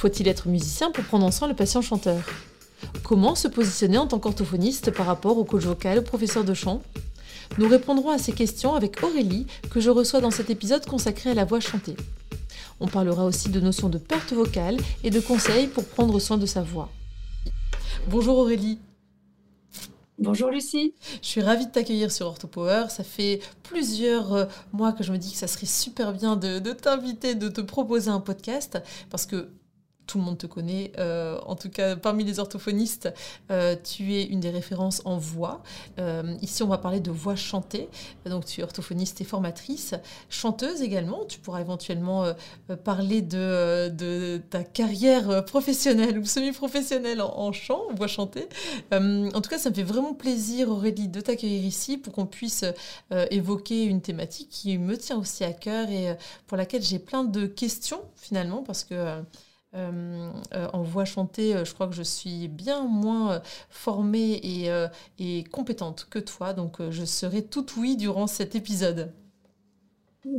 Faut-il être musicien pour prendre en soin le patient chanteur Comment se positionner en tant qu'orthophoniste par rapport au coach vocal, au professeur de chant Nous répondrons à ces questions avec Aurélie, que je reçois dans cet épisode consacré à la voix chantée. On parlera aussi de notions de perte vocale et de conseils pour prendre soin de sa voix. Bonjour Aurélie. Bonjour Lucie. Je suis ravie de t'accueillir sur OrthoPower. Ça fait plusieurs euh, mois que je me dis que ça serait super bien de, de t'inviter, de te proposer un podcast parce que tout le monde te connaît. Euh, en tout cas, parmi les orthophonistes, euh, tu es une des références en voix. Euh, ici, on va parler de voix chantée. Donc, tu es orthophoniste et formatrice, chanteuse également. Tu pourras éventuellement parler de, ta carrière professionnelle ou semi-professionnelle en, en, chant, voix chantée. en tout cas, ça me fait vraiment plaisir, Aurélie, de t'accueillir ici pour qu'on puisse évoquer une thématique qui me tient aussi à cœur et pour laquelle j'ai plein de questions finalement parce que euh, euh, en voix chantée, euh, je crois que je suis bien moins formée et, et compétente que toi, donc je serai tout oui durant cet épisode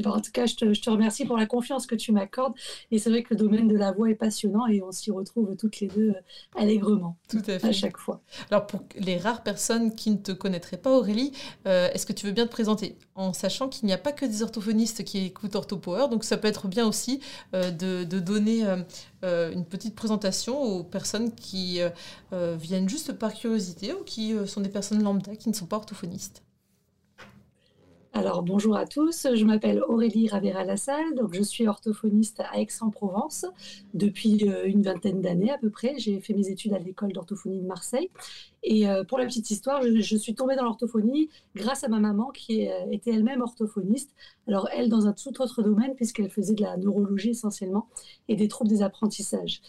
en tout cas, je te, remercie pour la confiance que tu m'accordes. Et c'est vrai que le domaine de la voix est passionnant et on s'y retrouve toutes les deux euh, allègrement. Tout à fait. À chaque fois. Alors, pour les rares personnes qui ne te connaîtraient pas, Aurélie, euh, est-ce que tu veux bien te présenter? En sachant qu'il n'y a pas que des orthophonistes qui écoutent OrthoPower, donc ça peut être bien aussi euh, de, donner une petite présentation aux personnes qui viennent juste par curiosité ou qui sont des personnes lambda qui ne sont pas orthophonistes. Alors bonjour à tous, je m'appelle Aurélie Ravera-Lassalle, donc je suis orthophoniste à Aix-en-Provence depuis euh, une vingtaine d'années à peu près. J'ai fait mes études à l'école d'orthophonie de Marseille et euh, pour la petite histoire, je, suis tombée dans l'orthophonie grâce à ma maman qui euh, était elle-même orthophoniste. Alors elle dans un tout autre domaine puisqu'elle faisait de la neurologie essentiellement et des troubles des apprentissages.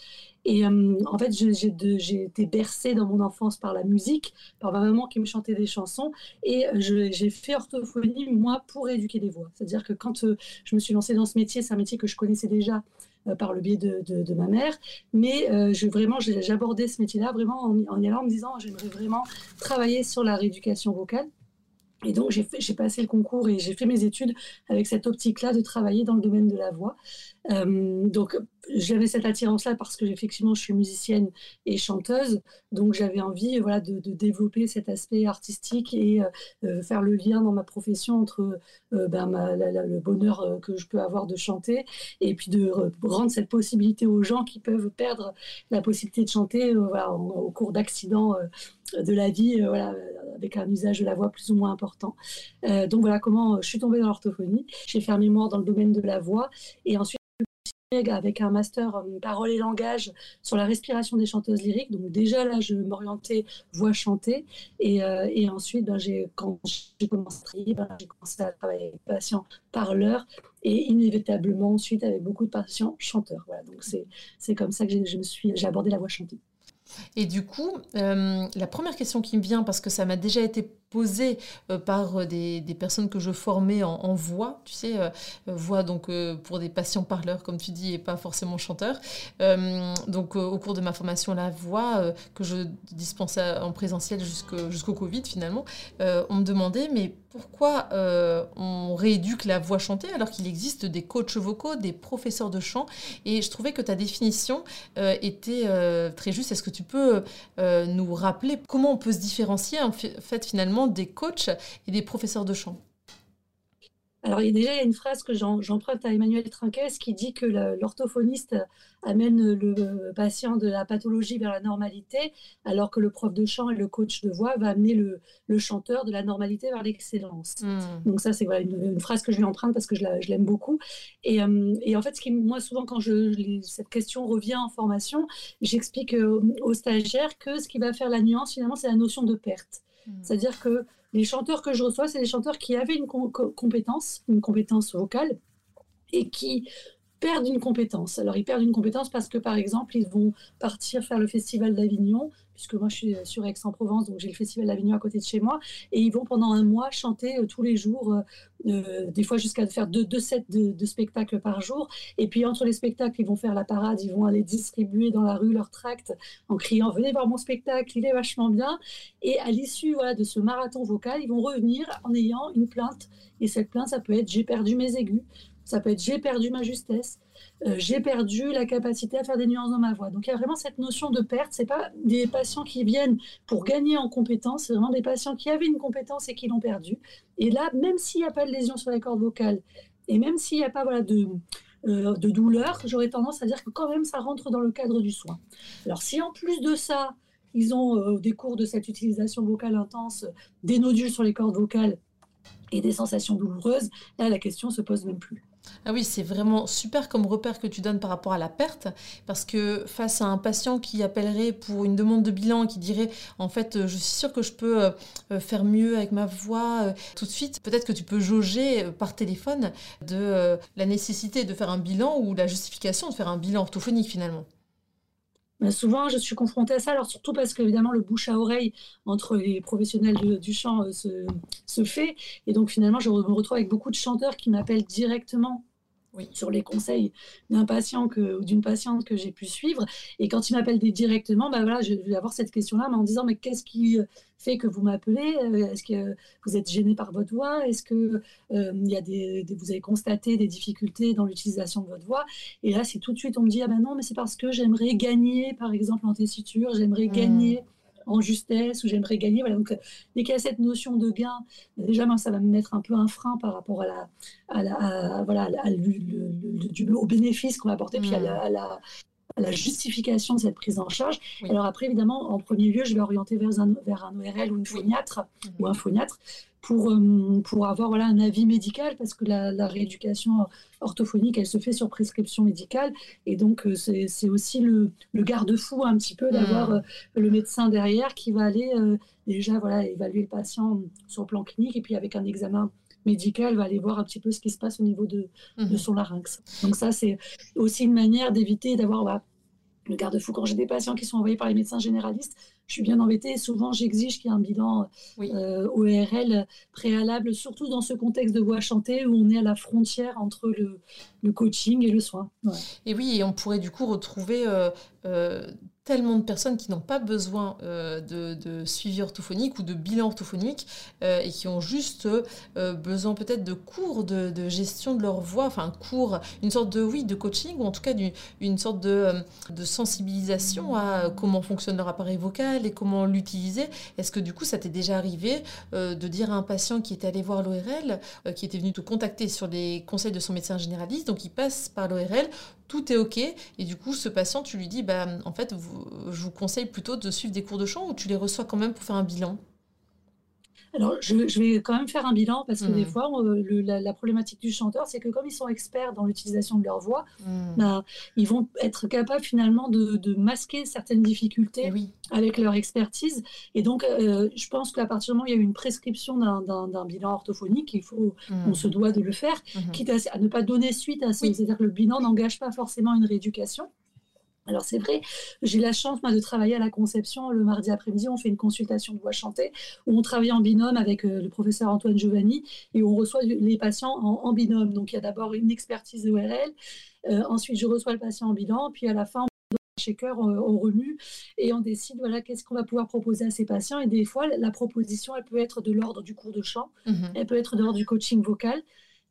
Et euh, en fait, j'ai été bercée dans mon enfance par la musique, par ma maman qui me chantait des chansons. Et j'ai fait orthophonie, moi, pour éduquer des voix. C'est-à-dire que quand je me suis lancée dans ce métier, c'est un métier que je connaissais déjà euh, par le biais de, ma mère. Mais euh, vraiment, j'abordais ce métier-là vraiment en, en y allant en me disant, j'aimerais vraiment travailler sur la rééducation vocale. Et donc, j'ai passé le concours et j'ai fait mes études avec cette optique-là de travailler dans le domaine de la voix. Euh, donc, j'avais cette attirance-là parce que effectivement, je suis musicienne et chanteuse, donc j'avais envie, voilà, de, développer cet aspect artistique et euh, euh, faire le lien dans ma profession entre ben, le bonheur que je peux avoir de chanter et puis de rendre cette possibilité aux gens qui peuvent perdre la possibilité de chanter au cours d'accidents de la vie, voilà, avec un usage de la voix plus ou moins important. donc voilà comment je suis tombée dans l'orthophonie. J'ai fait un mémoire dans le domaine de la voix et ensuite avec un master en parole et langage sur la respiration des chanteuses lyriques. Donc déjà là, je m'orientais voix chantée. Et, euh, ensuite, ben, quand j'ai commencé à travailler, ben, j'ai commencé à travailler avec des patients parleurs et inévitablement ensuite avec beaucoup de patients chanteurs. Voilà, donc c'est comme ça que je me suis, j'ai abordé la voix chantée. Et du coup, euh, la première question qui me vient, parce que ça m'a déjà été posé euh, par euh, des, personnes que je formais en, voix, tu sais, voix donc pour des patients parleurs, comme tu dis, et pas forcément chanteurs. donc au cours de ma formation la voix, que je dispensais en présentiel jusqu'au Covid finalement, on me demandait, mais pourquoi on rééduque la voix chantée alors qu'il existe des coachs vocaux, des professeurs de chant? Et je trouvais que ta définition était très juste. Est-ce que tu peux euh, nous rappeler comment on peut se différencier en fait finalement des coachs et des professeurs de chant alors, il y a déjà il y a une phrase que j'emprunte à Emmanuel Trinquès qui dit que l'orthophoniste amène le patient de la pathologie vers la normalité, alors que le prof de chant et le coach de voix va amener le, chanteur de la normalité vers l'excellence. Hmm. Donc ça, c'est voilà, une, phrase que je lui emprunte parce que je l'aime beaucoup. Et, euh, et, en fait, ce qui, moi, souvent, quand je, cette question revient en formation, j'explique euh, aux stagiaires que ce qui va faire la nuance, finalement, c'est la notion de perte. Hmm. C'est-à-dire que les chanteurs que je reçois, c'est des chanteurs qui avaient une compétence, une compétence vocale, et qui perdent une compétence. Alors, ils perdent une compétence parce que, par exemple, ils vont partir faire le festival d'Avignon, puisque moi, je suis sur Aix-en-Provence, donc j'ai le festival d'Avignon à côté de chez moi, et ils vont pendant un mois chanter euh, tous les jours, euh, euh, des fois jusqu'à faire deux, sets de, spectacles par jour. Et puis, entre les spectacles, ils vont faire la parade, ils vont aller distribuer dans la rue leurs tracts en criant « Venez voir mon spectacle, il est vachement bien ». Et à l'issue de ce marathon vocal, ils vont revenir en ayant une plainte. Et cette plainte, ça peut être « J'ai perdu mes aigus ». Ça peut être j'ai perdu ma justesse, euh, j'ai perdu la capacité à faire des nuances dans ma voix. Donc il y a vraiment cette notion de perte. C'est pas des patients qui viennent pour gagner en compétence, c'est vraiment des patients qui avaient une compétence et qui l'ont perdue. Et là, même s'il n'y a pas de lésion sur les cordes vocales et même s'il n'y a pas voilà de euh, de douleur, j'aurais tendance à dire que quand même ça rentre dans le cadre du soin. Alors si en plus de ça, ils ont euh, au décours de cette utilisation vocale intense des nodules sur les cordes vocales et des sensations douloureuses, là la question se pose même plus. Ah oui, c'est vraiment super comme repère que tu donnes par rapport à la perte, parce que face à un patient qui appellerait pour une demande de bilan, qui dirait en fait je suis sûr que je peux euh, faire mieux avec ma voix euh, tout de suite, peut-être que tu peux jauger euh, par téléphone de la nécessité de faire un bilan ou la justification de faire un bilan orthophonique finalement. Bah, souvent, je suis confrontée à ça, alors surtout parce qu'évidemment, le bouche à oreille entre les professionnels du chant se, se, fait. Et donc, finalement, je me retrouve avec beaucoup de chanteurs qui m'appellent directement oui. sur les conseils d'un patient que, ou d'une patiente que j'ai pu suivre. Et quand il m'appelle directement, bah voilà, je vais avoir cette question-là, mais en disant mais qu'est-ce qui euh, fait que vous m'appelez euh, Est-ce que vous êtes gêné par votre voix? Est-ce que euh, il y a des, vous avez constaté des difficultés dans l'utilisation de votre voix? Et là, c'est tout de suite on me dit ah ben non, mais c'est parce que j'aimerais gagner, par exemple en tessiture, j'aimerais mmh. gagner en justesse, ou j'aimerais gagner. Voilà, donc, dès qu'il y a cette notion de gain, déjà, moi, ça va me mettre un peu un frein par rapport à la, à la, voilà, à le, au bénéfice qu'on va apporter, puis à la, à la, justification de cette prise en charge. Alors après, évidemment, en premier lieu, je vais orienter vers un, vers un ORL ou une phoniatre, mmh. ou un phoniatre, pour, euh, pour avoir voilà, un avis médical, parce que la, rééducation orthophonique, elle se fait sur prescription médicale. Et donc, euh, c'est aussi le, le garde-fou un petit peu d'avoir mmh. euh, le médecin derrière qui va aller déjà voilà, évaluer le patient sur le plan clinique et puis avec un examen médical va aller voir un petit peu ce qui se passe au niveau de, de mmh. son larynx. Donc ça, c'est aussi une manière d'éviter d'avoir bah, le garde-fou quand j'ai des patients qui sont envoyés par les médecins généralistes je suis bien embêtée. Souvent, j'exige qu'il y ait un bilan euh, ORL préalable, surtout dans ce contexte de voix chantée où on est à la frontière entre le, coaching et le soin. Et oui, et on pourrait du coup retrouver euh, euh, tellement de personnes qui n'ont pas besoin euh, de, suivi orthophonique ou de bilan orthophonique euh, et qui ont juste euh, besoin peut-être de cours de, gestion de leur voix, enfin cours, une sorte de oui de coaching ou en tout cas une, sorte de, de, sensibilisation à comment fonctionne leur appareil vocal et comment l'utiliser. Est-ce que du coup ça t'est déjà arrivé de dire à un patient qui est allé voir l'ORL, qui était venu te contacter sur les conseils de son médecin généraliste, donc il passe par l'ORL, tout est OK. Et du coup, ce patient, tu lui dis, bah, en fait, je vous conseille plutôt de suivre des cours de chant ou tu les reçois quand même pour faire un bilan? Alors, je, vais quand même faire un bilan parce que des mmh. fois, la, problématique du chanteur, c'est que comme ils sont experts dans l'utilisation de leur voix, mmh. ben, ils vont être capables finalement de, masquer certaines difficultés eh avec leur expertise. Et donc, euh, je pense qu'à partir du moment où il y a eu une prescription d'un bilan orthophonique, il faut, mmh. on se doit de le faire, quitte à, ne pas donner suite à ça. C'est-à-dire que le bilan n'engage pas forcément une rééducation. Alors c'est vrai, j'ai la chance moi, de travailler à la conception le mardi après-midi. On fait une consultation de voix chantée où on travaille en binôme avec euh, le professeur Antoine Giovanni et on reçoit les patients en, binôme. Donc il y a d'abord une expertise ORL, euh, ensuite je reçois le patient en bilan, puis à la fin on shaker, on, on remue et on décide voilà qu'est-ce qu'on va pouvoir proposer à ces patients. Et des fois la proposition elle peut être de l'ordre du cours de chant, mmh elle peut être de l'ordre du coaching vocal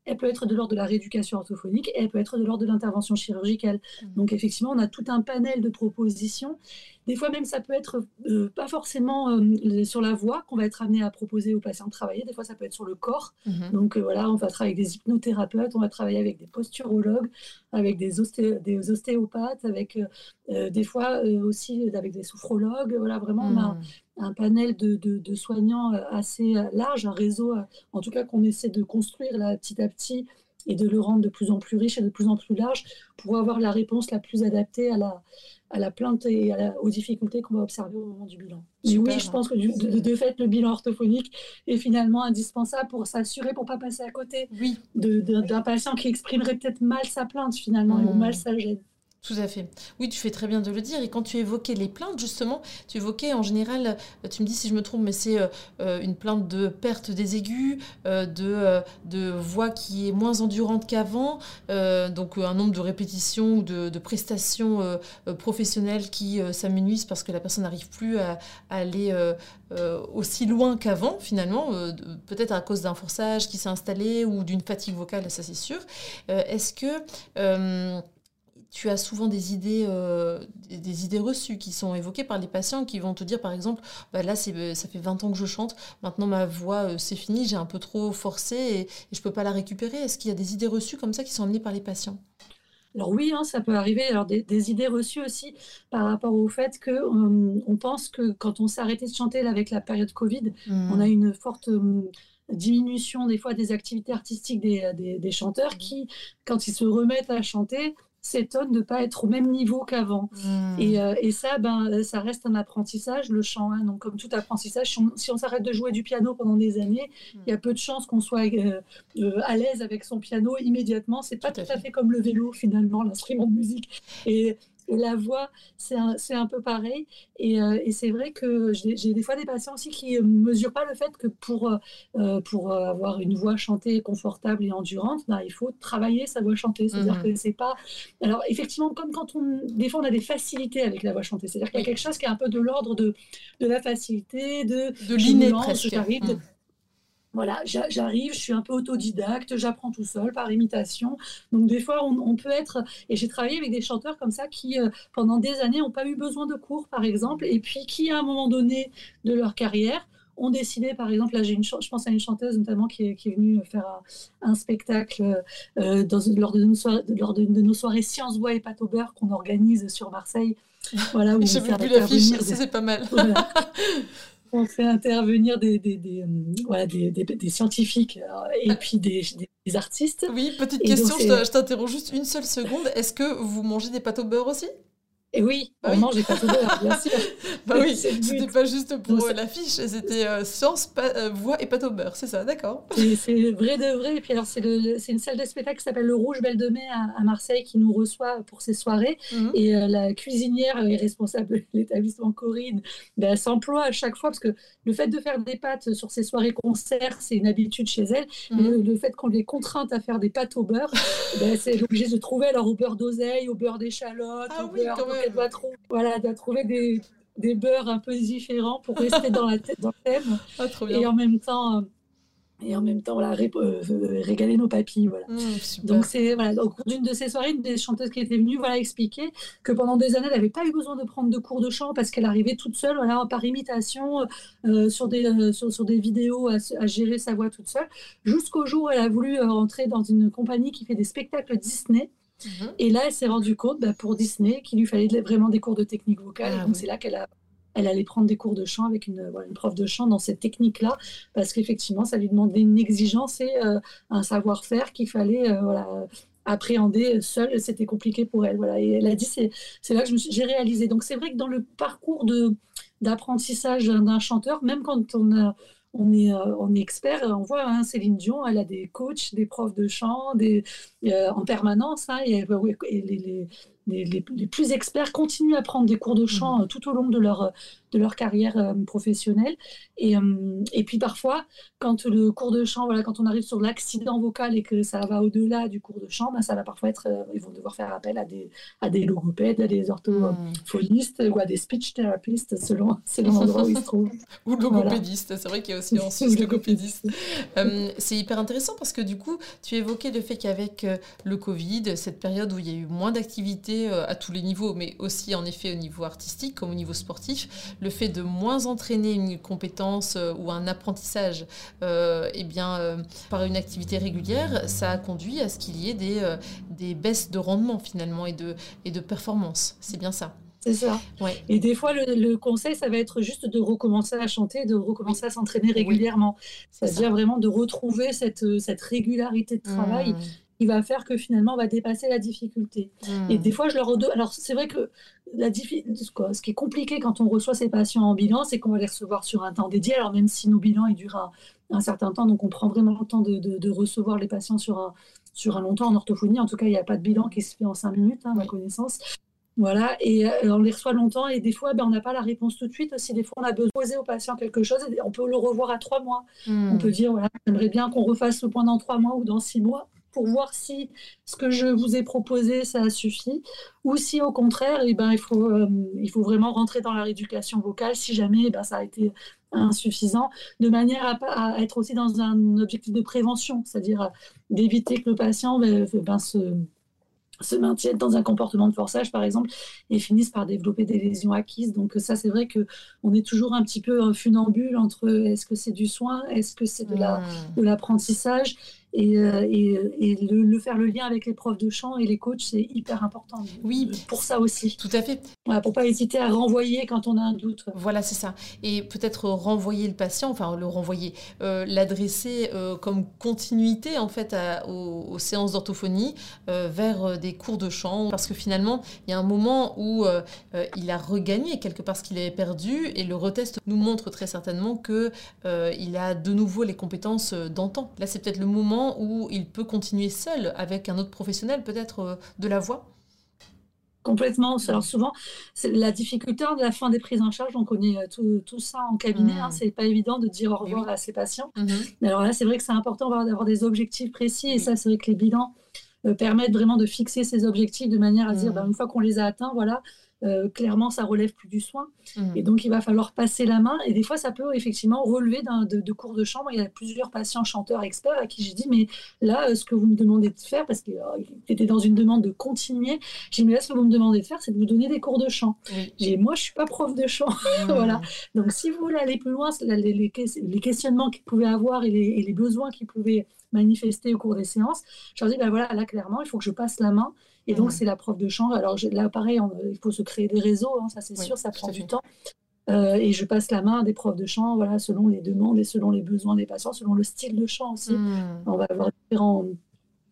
elle peut être de l'ordre de la rééducation orthophonique et elle peut être de l'ordre de l'intervention chirurgicale. Mmh. Donc effectivement, on a tout un panel de propositions. Des fois même, ça peut être euh, pas forcément euh, sur la voix qu'on va être amené à proposer aux patients de travailler. Des fois, ça peut être sur le corps. Mmh. Donc euh, voilà, on va travailler avec des hypnothérapeutes, on va travailler avec des posturologues, avec des, des ostéopathes, avec des fois aussi avec des sophrologues. Voilà, vraiment, on a mmh un panel de, soignants euh, assez euh, large, un réseau, euh, en tout cas qu'on essaie de construire là, petit à petit et de le rendre de plus en plus riche et de plus en plus large pour avoir la réponse la plus adaptée à la, à la plainte et aux difficultés qu'on va observer au moment du bilan. oui, je pense que de, fait, le bilan orthophonique est finalement indispensable pour s'assurer, pour ne pas passer à côté oui. d'un patient qui exprimerait peut-être mal sa plainte finalement ou mmh. mal sa gêne. Tout à fait. Oui, tu fais très bien de le dire. Et quand tu évoquais les plaintes, justement, tu évoquais en général, euh, tu me dis si je me trompe, mais c'est euh, euh, une plainte de perte des aigus, de, de voix qui est moins endurante qu'avant, donc un nombre de répétitions ou de, prestations professionnelles qui s'amenuisent parce que la personne n'arrive plus à, aller aussi loin qu'avant, finalement, peut-être à cause d'un forçage qui s'est installé ou d'une fatigue vocale, ça c'est sûr. Est-ce que tu as souvent des idées, euh, des, idées reçues qui sont évoquées par les patients qui vont te dire, par exemple, bah là, ça fait 20 ans que je chante, maintenant ma voix, euh, c'est fini, j'ai un peu trop forcé et, je ne peux pas la récupérer. Est-ce qu'il y a des idées reçues comme ça qui sont amenées par les patients? Alors oui, hein, ça peut arriver. Alors des, idées reçues aussi par rapport au fait que euh, on pense que quand on s'est arrêté de chanter avec la période Covid, on a mmh. une forte diminution des fois des activités artistiques des, des, chanteurs mmh. qui, quand ils se remettent à chanter, s'étonne de ne pas être au même niveau qu'avant. Hmm. Euh, et, ça, ben, ça reste un apprentissage, le chant. Hein. donc, comme tout apprentissage, si on, s'arrête de jouer du piano pendant des années, hmm. il y a peu de chances qu'on soit euh, euh, à l'aise avec son piano immédiatement. C'est pas tout, à, fait. comme le vélo, finalement, l'instrument de musique. Et et la voix, c'est un, un, peu pareil. Et, euh, et c'est vrai que j'ai des fois des patients aussi qui ne mesurent pas le fait que pour, euh, pour avoir une voix chantée confortable et endurante, bah, il faut travailler sa voix chantée. C'est-à-dire mmh que c'est pas. Alors, effectivement, comme quand on. Des fois, on a des facilités avec la voix chantée. C'est-à-dire qu'il y a quelque chose qui est un peu de l'ordre de, de la facilité, de. De l'inné presque. Voilà, j'arrive, je suis un peu autodidacte, j'apprends tout seul par imitation. Donc des fois, on, peut être... Et j'ai travaillé avec des chanteurs comme ça qui, euh, pendant des années, n'ont pas eu besoin de cours, par exemple, et puis qui, à un moment donné de leur carrière, ont décidé, par exemple, là, j'ai une, je pense à une chanteuse notamment qui est, qui est venue faire un, spectacle euh, dans, lors, de nos soirées, lors de, nos soirées Sciences, Voix et Pâte au beurre qu'on organise sur Marseille. Voilà, où J'ai vu l'affiche, c'est pas mal. on fait intervenir des, des, des, euh, scientifiques euh, et puis des, artistes. Oui, petite question, je t'interromps juste une seule seconde. Est-ce que vous mangez des pâtes au beurre aussi? Et oui, bah on mange des pâtes au beurre, bien sûr. bah oui, c'était pas juste pour l'affiche, c'était euh, science, euh, voix et pâte au beurre, c'est ça, d'accord. C'est vrai de vrai. Et puis alors, c'est une salle de spectacle qui s'appelle le Rouge Belle de Mai à, Marseille qui nous reçoit pour ces soirées. Mhm. Et euh, la cuisinière et responsable de l'établissement Corinne ben, s'emploie à chaque fois parce que le fait de faire des pâtes sur ces soirées concerts, c'est une habitude chez elle. Mhm. le, fait qu'on les contrainte à faire des pâtes au beurre, ben, c'est obligé de trouver alors au beurre d'oseille, au beurre d'échalote, ah, au oui, beurre elle doit, trouver, voilà, doit trouver des, des beurres un peu différents pour rester dans, la tête, dans le thème. Ah, et en même temps, euh, et en même temps voilà, euh, régaler nos papilles. Voilà. Mmh, Donc, c'est voilà, au cours d'une de ces soirées, une des chanteuses qui était venue voilà, expliquer que pendant des années, elle n'avait pas eu besoin de prendre de cours de chant parce qu'elle arrivait toute seule, voilà, par imitation, euh, sur, des, sur, sur, des vidéos, à, à, gérer sa voix toute seule, jusqu'au jour où elle a voulu rentrer dans une compagnie qui fait des spectacles Disney. Mhm. Et là, elle s'est rendue compte bah, pour Disney qu'il lui fallait vraiment des cours de technique vocale. Ah donc, c'est là qu'elle a elle allait prendre des cours de chant avec une, une prof de chant dans cette technique-là, parce qu'effectivement, ça lui demandait une exigence et euh, un savoir-faire qu'il fallait euh, voilà, appréhender seule. C'était compliqué pour elle. Voilà. Et elle a dit, c'est, là que j'ai réalisé. Donc c'est vrai que dans le parcours de, d'apprentissage d'un chanteur, même quand on a on est, euh, on est expert. On voit hein, Céline Dion, elle a des coachs, des profs de chant des, en permanence. Hein, et, et les, les, plus experts continuent à prendre des cours de chant mmh. euh, tout au long de leur, de leur carrière euh, professionnelle. Et, euh, et puis parfois, quand le cours de chant, voilà, quand on arrive sur l'accident vocal et que ça va au-delà du cours de chant, ben, ça va parfois être, ils vont devoir faire appel à des, à des logopèdes, à des orthophonistes ou à des speech therapists selon, selon l'endroit où ils se trouvent. ou logopédistes, c'est vrai qu'il y a aussi en Suisse logopédistes. c'est hyper intéressant parce que du coup, tu évoquais le fait qu'avec le Covid, cette période où il y a eu moins d'activités, euh, à tous les niveaux, mais aussi en effet au niveau artistique comme au niveau sportif, le fait de moins entraîner une compétence euh, ou un apprentissage euh, eh bien, par une activité régulière, ça a conduit à ce qu'il y ait des, des baisses de rendement finalement et de, et de performance. C'est bien ça. C'est ça. Et des fois, le, conseil, ça va être juste de recommencer à chanter, de recommencer à s'entraîner régulièrement. C'est-à-dire vraiment de retrouver cette, cette régularité de travail. Mmh qui va faire que finalement on va dépasser la difficulté. Et hmm. des fois, je leur redonne. Alors, c'est vrai que la ce qui est compliqué quand on reçoit ces patients en bilan, c'est qu'on va les recevoir sur un temps dédié. Alors, même si nos bilans ils durent un, certain temps, donc on prend vraiment le temps de, recevoir les patients sur un, sur un long temps en orthophonie. En tout cas, il n'y a pas de bilan qui se fait en cinq minutes, hein, à ma connaissance. Voilà, et euh, on les reçoit longtemps et des fois, ben, on n'a pas la réponse tout de suite aussi. Des fois, on a besoin de poser au patient quelque chose et on peut le revoir à trois mois. On peut hmm. dire, voilà, j'aimerais bien qu'on refasse le point dans trois mois ou dans six mois pour voir si ce que je vous ai proposé, ça suffit, ou si au contraire, eh ben, il, faut, euh, il faut vraiment rentrer dans la rééducation vocale si jamais eh ben, ça a été insuffisant, de manière à, à, être aussi dans un objectif de prévention, c'est-à-dire euh, d'éviter que le patient ben, ben se se maintiennent dans un comportement de forçage, par exemple, et finissent par développer des lésions acquises. Donc ça, c'est vrai que on est toujours un petit peu funambule entre est-ce que c'est du soin, est-ce que c'est de mmh. l'apprentissage, et, euh, et, le, faire le lien avec les profs de chant et les coachs, c'est hyper important. Oui, pour ça aussi. Tout à fait. Voilà, pour pas hésiter à renvoyer quand on a un doute. Voilà, c'est ça. Et peut-être renvoyer le patient, enfin le renvoyer, euh, l'adresser euh, comme continuité en fait aux, séances d'orthophonie vers des cours de chant, parce que finalement, il y a un moment où il a regagné quelque part ce qu'il avait perdu, et le retest nous montre très certainement que il a de nouveau les compétences d'antan. Là, c'est peut-être le moment où il peut continuer seul avec un autre professionnel peut-être euh, de la voix? Complètement. Alors souvent, c'est la difficulté de la fin des prises en charge. On connaît euh, tout, ça en cabinet. Hein. Mmh. c'est pas évident de dire au revoir à ses patients. Mmh. Mais alors là, c'est vrai que c'est important d'avoir des objectifs précis. Et ça, c'est vrai que les bilans euh, permettent vraiment de fixer ces objectifs de manière à dire, mmh. ben, une fois qu'on les a atteints, voilà, euh, clairement, ça relève plus du soin. Mmh. Et donc, il va falloir passer la main. Et des fois, ça peut effectivement relever de, de, cours de chambre. Il y a plusieurs patients chanteurs experts à qui j'ai dit, mais là, euh, ce que vous me demandez de faire, parce qu'il euh, était dans une demande de continuer, j'ai dit, mais là, ce que vous me demandez de faire, c'est de vous donner des cours de chant. J'ai moi, je suis pas prof de chant. Mmh. voilà. Donc, si vous voulez aller plus loin, les, les, questionnements qu'ils pouvaient avoir et les, et les besoins qu'ils pouvaient manifester au cours des séances, je leur dis, ben voilà, là, clairement, il faut que je passe la main et donc, c'est la prof de chant. Alors là, pareil, il faut se créer des réseaux, hein, ça c'est sûr, ça prend du temps. Euh, et je passe la main à des profs de chant, voilà, selon les demandes et selon les besoins des patients, selon le style de chant aussi. Hmm. On va avoir différents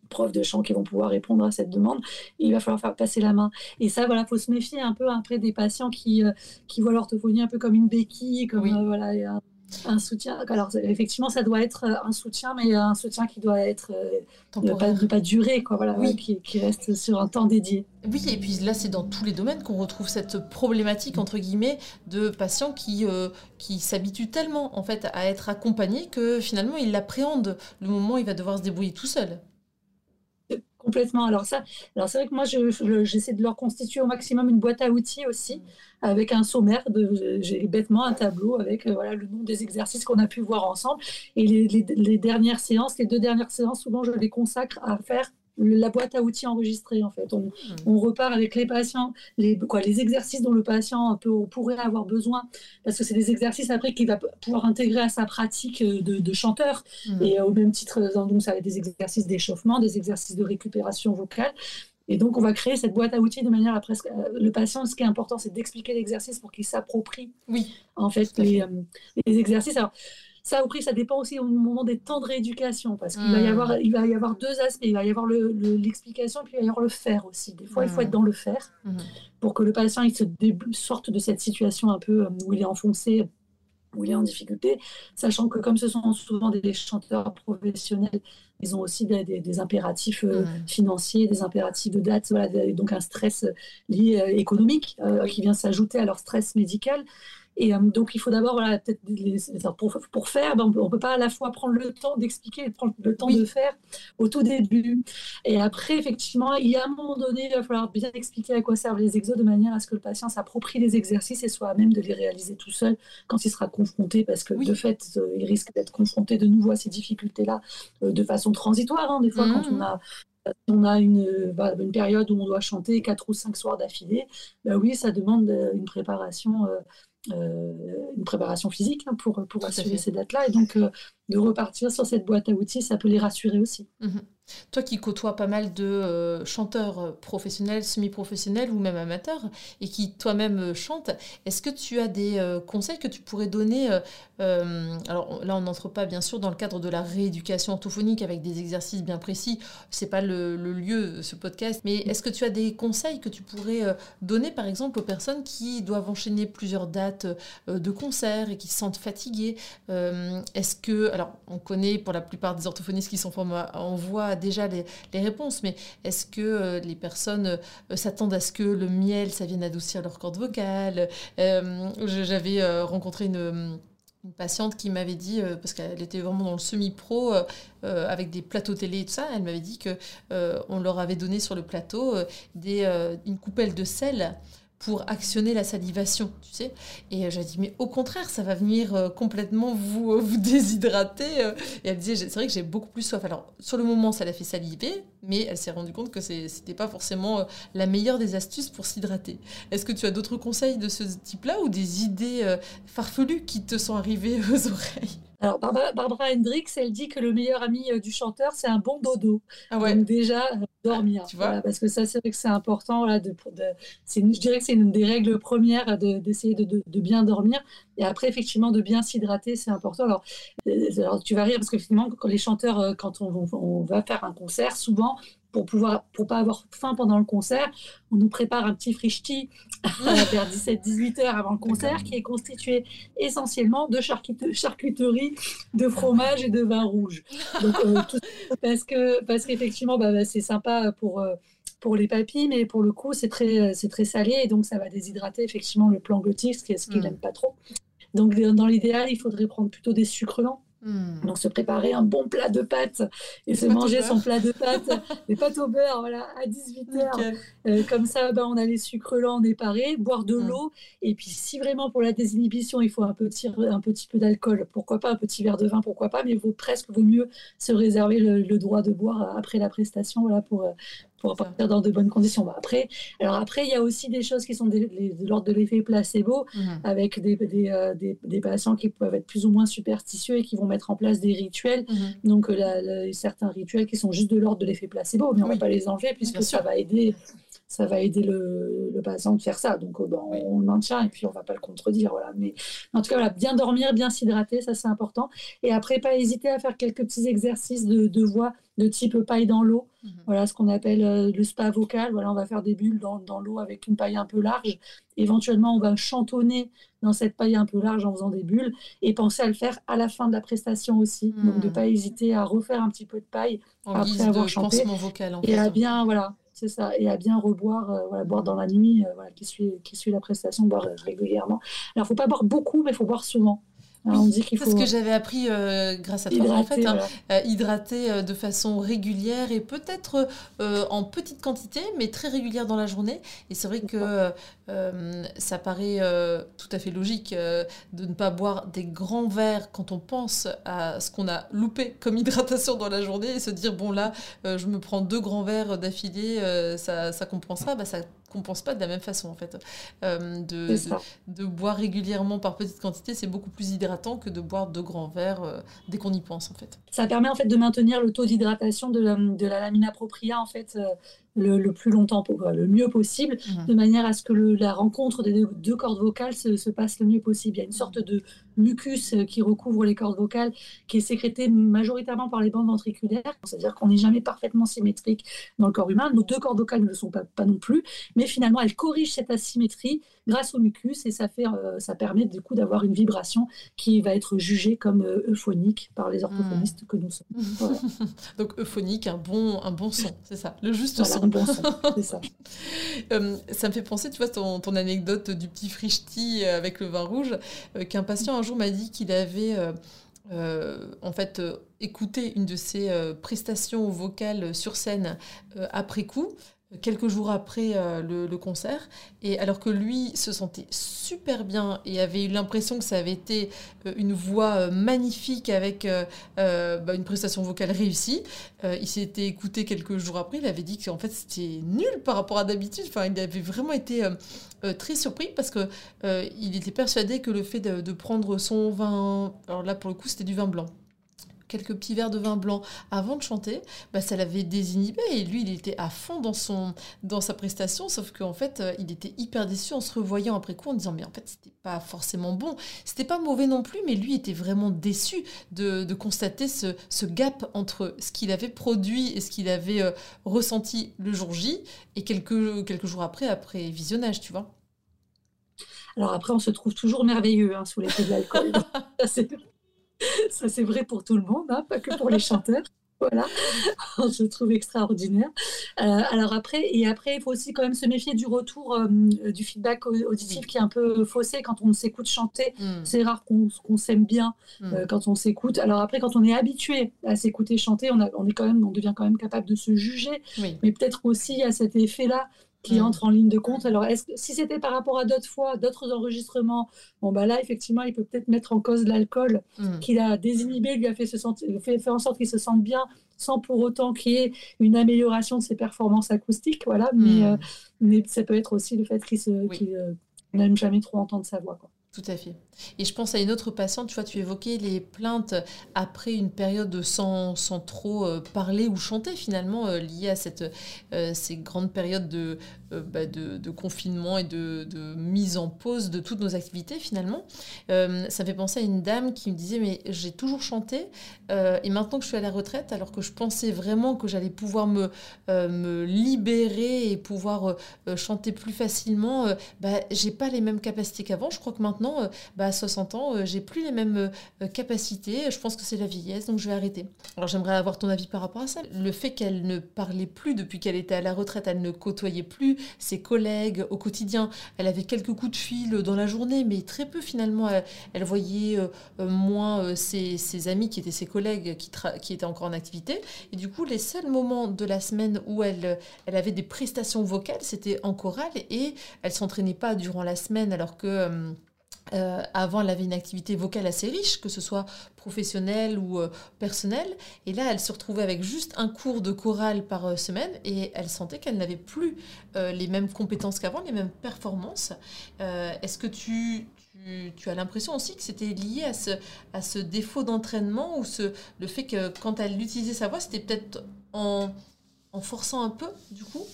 profs de chant qui vont pouvoir répondre à cette demande. il va falloir faire passer la main. Et ça, voilà, faut se méfier un peu après des patients qui, euh, qui voient l'orthophonie un peu comme une béquille, comme euh, voilà, un soutien. Alors, effectivement, ça doit être euh, un soutien, mais un soutien qui doit être euh, ne pas, pas, durer, quoi, voilà, qui, qui, reste sur un temps dédié. Oui, et puis là, c'est dans tous les domaines qu'on retrouve cette problématique entre guillemets de patients qui euh, qui s'habituent tellement en fait à être accompagnés que finalement ils l'appréhendent le moment où il va devoir se débrouiller tout seul. Complètement. Alors ça, alors c'est vrai que moi, j'essaie de leur constituer au maximum une boîte à outils aussi, avec un sommaire. J'ai bêtement un tableau avec euh, voilà, le nom des exercices qu'on a pu voir ensemble. Et les, les, dernières séances, les deux dernières séances, souvent, je les consacre à faire la boîte à outils enregistrée en fait. Hmm. On, repart avec les patients, les, quoi, les exercices dont le patient peut, pourrait avoir besoin, parce que c'est des exercices après qu'il va pouvoir intégrer à sa pratique de, chanteur. Hmm. Et au même titre, donc ça va être des exercices d'échauffement, des exercices de récupération vocale. Et donc, on va créer cette boîte à outils de manière à presque. Euh, le patient, ce qui est important, c'est d'expliquer l'exercice pour qu'il s'approprie. Oui. En fait, les, euh, les, exercices. Alors, ça, après, ça dépend aussi au moment des temps de rééducation, parce qu'il va, y hmm. avoir, il va y avoir deux aspects. Il va y avoir l'explication, le, puis il va y avoir le faire aussi. Des fois, il faut être hmm. dans le faire hmm. pour que le patient il se sorte de cette situation un peu euh, où il est enfoncé, où il est en difficulté, sachant que comme ce sont souvent des chanteurs professionnels, ils ont aussi des, impératifs euh, financiers, des impératifs de date, voilà, donc un stress lié euh, économique qui vient s'ajouter à leur stress médical. Et euh, donc, il faut d'abord, voilà, pour, pour, faire, ben, on ne peut pas à la fois prendre le temps d'expliquer et prendre le temps de faire au tout début. Et après, effectivement, il y a un moment donné, il va falloir bien expliquer à quoi servent les exos de manière à ce que le patient s'approprie les exercices et soit à même de les réaliser tout seul quand il sera confronté, parce que de fait, euh, il risque d'être confronté de nouveau à ces difficultés-là euh, de façon transitoire. Hein, des fois, quand on mmh. a on a une, bah, une, période où on doit chanter quatre ou cinq soirs d'affilée, bah oui, ça demande une préparation euh, une préparation physique hein, pour, pour assurer ces dates-là. Et donc, euh, de repartir sur cette boîte à outils, ça peut les rassurer aussi. Mhm. Toi qui côtoies pas mal de euh, chanteurs euh, professionnels, semi-professionnels ou même amateurs, et qui toi-même euh, chantes, est-ce que tu as des conseils que tu pourrais donner Alors là, on n'entre pas bien sûr dans le cadre de la rééducation orthophonique avec des exercices bien précis. C'est pas le, le, lieu, ce podcast. Mais est-ce que tu as des conseils que tu pourrais donner, par exemple, aux personnes qui doivent enchaîner plusieurs dates de concerts et qui se sentent fatiguées Est-ce que, alors, on connaît pour la plupart des orthophonistes qui sont en voix déjà les, réponses, mais est-ce que euh, les personnes euh, s'attendent à ce que le miel, ça vienne adoucir leur corde vocale? Euh, J'avais rencontré une patiente qui m'avait dit, parce qu'elle était vraiment dans le semi-pro, avec des plateaux télé et tout ça, elle m'avait dit que on leur avait donné sur le plateau des, une coupelle de sel pour actionner la salivation, tu sais. Et euh, j'ai dit, mais au contraire, ça va venir euh, complètement vous, euh, vous déshydrater. Et elle disait, c'est vrai que j'ai beaucoup plus soif. Alors, sur le moment, ça l'a fait saliver, mais elle s'est rendue compte que c'était pas forcément la meilleure des astuces pour s'hydrater. Est-ce que tu as d'autres conseils de ce type-là ou des idées farfelues qui te sont arrivées aux oreilles? Alors, Barbara, Hendricks, elle dit que le meilleur ami euh, du chanteur, c'est un bon dodo. Ah ouais. Donc, déjà, euh, dormir. tu vois parce que ça, c'est vrai que c'est important. Là, de, de je dirais que c'est une des règles premières d'essayer de, de, bien dormir. Et après, effectivement, de bien s'hydrater, c'est important. Alors, euh, alors, tu vas rire parce qu'effectivement, quand les chanteurs, quand on, on, va faire un concert, souvent, pour pouvoir pour pas avoir faim pendant le concert, on nous prépare un petit frichti vers 17-18 heures avant le concert qui est constitué essentiellement de charcuterie, de fromage et de vin rouge. Donc, euh, parce que parce qu'effectivement bah, bah, c'est sympa pour euh, pour les papilles, mais pour le coup c'est très c'est très salé et donc ça va déshydrater effectivement le plan glutique, ce qu'il n'aime mm. pas trop. Donc dans l'idéal, il faudrait prendre plutôt des sucres lents Hmm. Donc se préparer un bon plat de pâtes et se manger son plat de pâtes, des pâtes au beurre, voilà, à 18h. Euh, comme ça, ben, on a les sucres lents, on est paré, boire de hmm. l'eau. Et puis si vraiment pour la désinhibition, il faut un petit, un petit peu d'alcool, pourquoi pas un petit verre de vin, pourquoi pas, mais vaut presque vaut mieux se réserver le, droit de boire après la prestation, voilà, pour, pour partir dans de bonnes conditions. après, alors après, il y a aussi des choses qui sont de, l'ordre de l'effet placebo, mhm. avec des, euh, des, des, patients qui peuvent être plus ou moins superstitieux et qui vont mettre en place des rituels. Mhm. Donc, euh, certains rituels qui sont juste de l'ordre de l'effet placebo, mais on ne va pas les enlever puisque ça va aider ça va aider le, le patient de faire ça. Donc, euh, bon, on le maintient et puis on ne va pas le contredire. Voilà. Mais en tout cas, voilà, bien dormir, bien s'hydrater, ça c'est important. Et après, pas hésiter à faire quelques petits exercices de, de voix de type paille dans l'eau. Mhm. Voilà ce qu'on appelle euh, le spa vocal. Voilà, on va faire des bulles dans, dans l'eau avec une paille un peu large. Éventuellement, on va chantonner dans cette paille un peu large en faisant des bulles et penser à le faire à la fin de la prestation aussi. Donc, de ne mhm. pas hésiter à refaire un petit peu de paille après avoir chanté. Vocal, et à bien, voilà, c'est ça, et à bien reboire, euh, boire dans la nuit, euh, qui, suit, qui suit la prestation, boire régulièrement. Alors, il ne faut pas boire beaucoup, mais il faut boire souvent. On dit qu'il faut... C'est ce que j'avais appris euh, grâce à toi, en fait. Hein. hydrater de façon régulière et peut-être en petite quantité, mais très régulière dans la journée. Et c'est vrai que ça paraît tout à fait logique de ne pas boire des grands verres quand on pense à ce qu'on a loupé comme hydratation dans la journée et se dire, bon là, je me prends deux grands verres d'affilée, ça, ça compensera. Bah, ça compense pas de la même façon en fait. Euh, de, de, boire régulièrement par petite quantité, c'est beaucoup plus hydratant que de boire deux grands verres euh, dès qu'on y pense en fait. Ça permet en fait de maintenir le taux d'hydratation de, de, la lamina propria en fait euh, le, plus longtemps, le mieux possible, mhm. de manière à ce que la rencontre des deux, cordes vocales se, passe le mieux possible. Il y a une sorte de mucus euh, qui recouvre les cordes vocales, qui est sécrété majoritairement par les bandes ventriculaires, c'est-à-dire qu'on n'est jamais parfaitement symétrique dans le corps humain. Nos deux cordes vocales ne le sont pas, pas non plus, mais finalement, elles corrigent cette asymétrie grâce au mucus et ça, fait, euh, ça permet du coup d'avoir une vibration qui va être jugée comme euh, euphonique par les orthophonistes que nous sommes. Donc euphonique, un bon, un bon son, c'est ça, le juste son. Un bon son, c'est ça. Euh, ça me fait penser, tu vois, ton, ton anecdote du petit frichti avec le vin rouge, qu'un patient un jour m'a dit qu'il avait... en fait, écouté une de ses prestations vocales sur scène après coup, quelques jours après euh, le, concert. Et alors que lui se sentait super bien et avait eu l'impression que ça avait été euh, une voix euh, magnifique avec bah, une prestation vocale réussie, il s'était écouté quelques jours après. Il avait dit que en fait c'était nul par rapport à d'habitude. Enfin, il avait vraiment été très surpris parce que il était persuadé que le fait de, de prendre son vin, alors là pour le coup c'était du vin blanc quelques petits verres de vin blanc avant de chanter, bah, ça l'avait désinhibé et lui, il était à fond dans, son, dans sa prestation, sauf qu'en fait, euh, il était hyper déçu en se revoyant après coup en disant mais en fait, c'était pas forcément bon. C'était pas mauvais non plus, mais lui était vraiment déçu de, constater ce, gap entre ce qu'il avait produit et ce qu'il avait euh, ressenti le jour J et quelques, quelques jours après, après visionnage, tu vois. Alors après, on se trouve toujours merveilleux hein, sous l'effet de l'alcool. Ça, c'est vrai pour tout le monde, hein, pas que pour les chanteurs. Voilà, se trouve extraordinaire. Euh, alors après, et après, il faut aussi quand même se méfier du retour euh, du feedback auditif qui est un peu faussé quand on s'écoute chanter. Hmm. C'est rare qu'on s'aime bien hmm. euh, quand on s'écoute. Alors après, quand on est habitué à s'écouter chanter, on, a, on, est quand même, on devient quand même capable de se juger. Mais peut-être aussi à cet effet-là qui entre en ligne de compte. Alors, est-ce que, si c'était par rapport à d'autres fois, d'autres enregistrements, bon, bah là, effectivement, il peut peut-être mettre en cause l'alcool mm. qu'il a désinhibé, lui a fait, se sentir, fait, fait en sorte qu'il se sente bien, sans pour autant qu'il y ait une amélioration de ses performances acoustiques. Voilà. Mais, mm. euh, mais ça peut être aussi le fait qu'il euh, n'aime jamais trop entendre sa voix. Quoi. Tout à fait. Et je pense à une autre patiente, tu vois, tu évoquais les plaintes après une période sans, sans trop euh, parler ou chanter finalement, euh, liées à cette, euh, ces grandes périodes de, bah, de, confinement et de, mise en pause de toutes nos activités finalement. ça fait penser à une dame qui me disait, mais j'ai toujours chanté et maintenant que je suis à la retraite, alors que je pensais vraiment que j'allais pouvoir me, libérer et pouvoir chanter plus facilement, bah, j'ai pas les mêmes capacités qu'avant. Je crois que maintenant, euh, bah, à 60 ans, euh, j'ai plus les mêmes euh, capacités. Je pense que c'est la vieillesse, donc je vais arrêter. Alors j'aimerais avoir ton avis par rapport à ça. Le fait qu'elle ne parlait plus depuis qu'elle était à la retraite, elle ne côtoyait plus ses collègues au quotidien. Elle avait quelques coups de fil dans la journée, mais très peu finalement. Elle, voyait moins ses, amis qui étaient ses collègues qui, qui étaient encore en activité. Et du coup, les seuls moments de la semaine où elle, elle avait des prestations vocales, c'était en chorale et elle s'entraînait pas durant la semaine alors que euh, avant, elle avait une activité vocale assez riche, que ce soit professionnelle ou euh, personnelle. Et là, elle se retrouvait avec juste un cours de chorale par euh, semaine et elle sentait qu'elle n'avait plus les mêmes compétences qu'avant, les mêmes performances. Est-ce que tu, as l'impression aussi que c'était lié à ce, défaut d'entraînement ou le fait que quand elle utilisait sa voix, c'était peut-être en forçant un peu, du coup?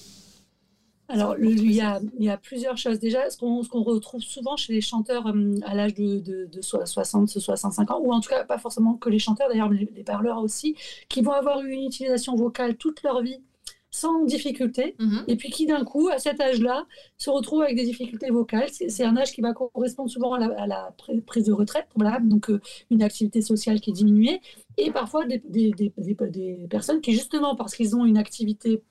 Alors, il, y a, il, y a, plusieurs choses. Déjà, ce qu'on retrouve souvent chez les chanteurs euh, à l'âge de, de, de, 60, 65 ans, ou en tout cas pas forcément que les chanteurs, d'ailleurs les, parleurs aussi, qui vont avoir eu une utilisation vocale toute leur vie sans difficulté, mhm. et puis qui d'un coup, à cet âge-là, se retrouvent avec des difficultés vocales. C'est un âge qui va correspondre souvent à la, prise de retraite, voilà, donc euh, une activité sociale qui est diminuée, et parfois des, des, des, des personnes qui, justement, parce qu'ils ont une activité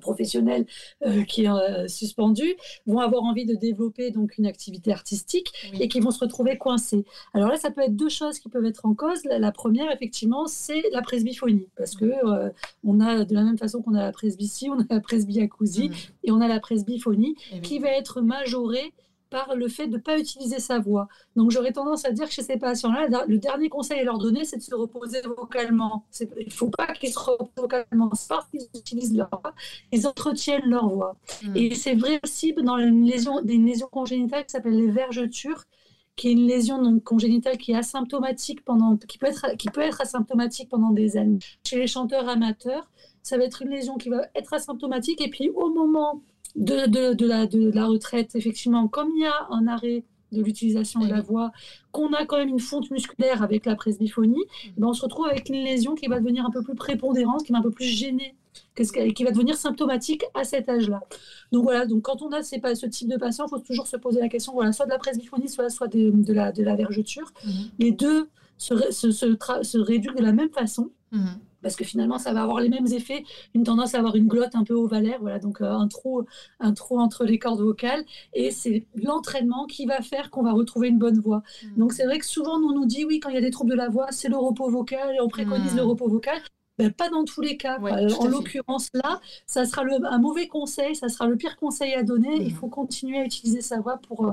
professionnels euh, qui est euh, suspendu vont avoir envie de développer donc une activité artistique et qui vont se retrouver coincés. Alors là, ça peut être deux choses qui peuvent être en cause. La, première, effectivement, c'est la presbyphonie, parce que on a de la même façon qu'on a la presbytie, on a la presbyacousie mmh. et on a la presbyphonie eh qui va être majorée par le fait de ne pas utiliser sa voix. Donc j'aurais tendance à dire que chez ces patients-là, le dernier conseil à leur donner, c'est de se reposer vocalement. Il ne faut pas qu'ils se reposent vocalement, c'est parce qu'ils utilisent leur voix, ils entretiennent leur voix. Hmm. Et c'est vrai aussi dans une lésion, des lésions congénitales qui s'appellent les vergetures, qui est une lésion donc, congénitale qui est asymptomatique pendant, qui peut être, qui peut être asymptomatique pendant des années. Chez les chanteurs amateurs, ça va être une lésion qui va être asymptomatique et puis au moment de, de, la, de la retraite, effectivement, comme il y a un arrêt de l'utilisation de la voix, qu'on a quand même une fonte musculaire avec la presbyphonie, mm. ben on se retrouve avec une lésion qui va devenir un peu plus prépondérante, qui va un peu plus gênée, qui va devenir symptomatique à cet âge-là. Donc voilà, donc quand on a ces, ce type de patient, il faut toujours se poser la question, voilà, soit de la presbyphonie, soit, soit de, de la, de la vergeture. Mm-hmm. Les deux se, se, se, se réduisent de la même façon. Mm-hmm parce que finalement, ça va avoir les mêmes effets, une tendance à avoir une glotte un peu ovalaire, voilà, donc euh, un trou, un trou entre les cordes vocales, et c'est l'entraînement qui va faire qu'on va retrouver une bonne voix. Mmh. Donc c'est vrai que souvent, on nous dit, oui, quand il y a des troubles de la voix, c'est le repos vocal, et on préconise le mmh. repos vocal. Ben, pas dans tous les cas. en l'occurrence, là, ça sera le, un mauvais conseil, ça sera le pire conseil à donner. Il mmh. faut continuer à utiliser sa voix pour, euh,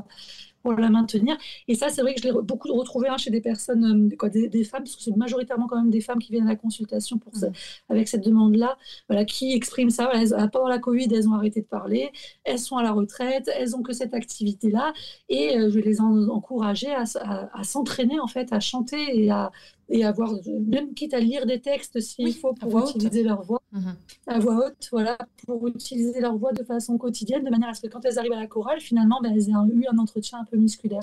pour la maintenir. Et ça, c'est vrai que je l'ai beaucoup retrouvé hein, chez des personnes, quoi, des, femmes, parce que c'est majoritairement quand même des femmes qui viennent à la consultation pour mmh. avec cette demande-là, voilà, qui expriment ça. Voilà, pendant la Covid, elles ont arrêté de parler, elles sont à la retraite, elles ont que cette activité-là, et je vais les encourager à, à s'entraîner en fait, à chanter et à, et avoir, même quitte à lire des textes s'il faut pour utiliser leur voix, mhm. à voix haute, voilà, pour utiliser leur voix de façon quotidienne, de manière à ce que quand elles arrivent à la chorale, finalement, ben, elles aient eu un entretien un peu musculaire.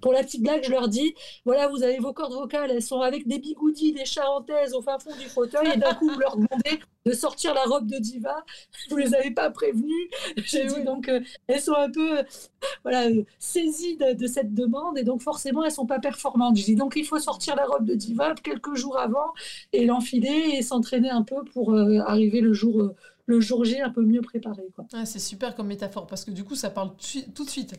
Pour la petite blague, je leur dis, voilà, vous avez vos cordes vocales, elles sont avec des bigoudis, des charentaises au fin fond du fauteuil, et d'un coup, vous leur demandez de sortir la robe de diva, vous les avez pas prévenues. J'ai dit, donc, euh, elles sont un peu voilà, saisies de, de, cette demande, et donc forcément, elles sont pas performantes. Je dis, donc, il faut sortir la robe de diva quelques jours avant et l'enfiler et s'entraîner un peu pour euh, arriver le jour, euh, le jour J un peu mieux préparé. Quoi. c'est super comme métaphore parce que du coup ça parle tout de suite.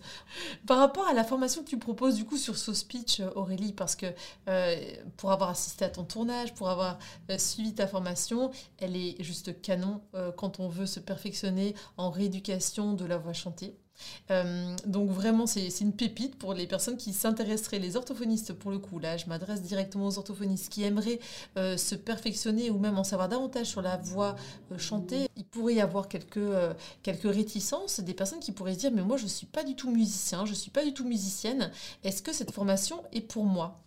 Par rapport à la formation que tu proposes du coup sur ce speech euh, Aurélie, parce que pour avoir assisté à ton tournage, pour avoir suivi ta formation, elle est juste canon quand on veut se perfectionner en rééducation de la voix chantée. Euh, donc vraiment, c'est une pépite pour les personnes qui s'intéresseraient, les orthophonistes pour le coup. Là, je m'adresse directement aux orthophonistes qui aimeraient euh, se perfectionner ou même en savoir davantage sur la voix euh, chantée. Il pourrait y avoir quelques, quelques réticences, des personnes qui pourraient se dire, mais moi, je ne suis pas du tout musicien, je ne suis pas du tout musicienne. Est-ce que cette formation est pour moi?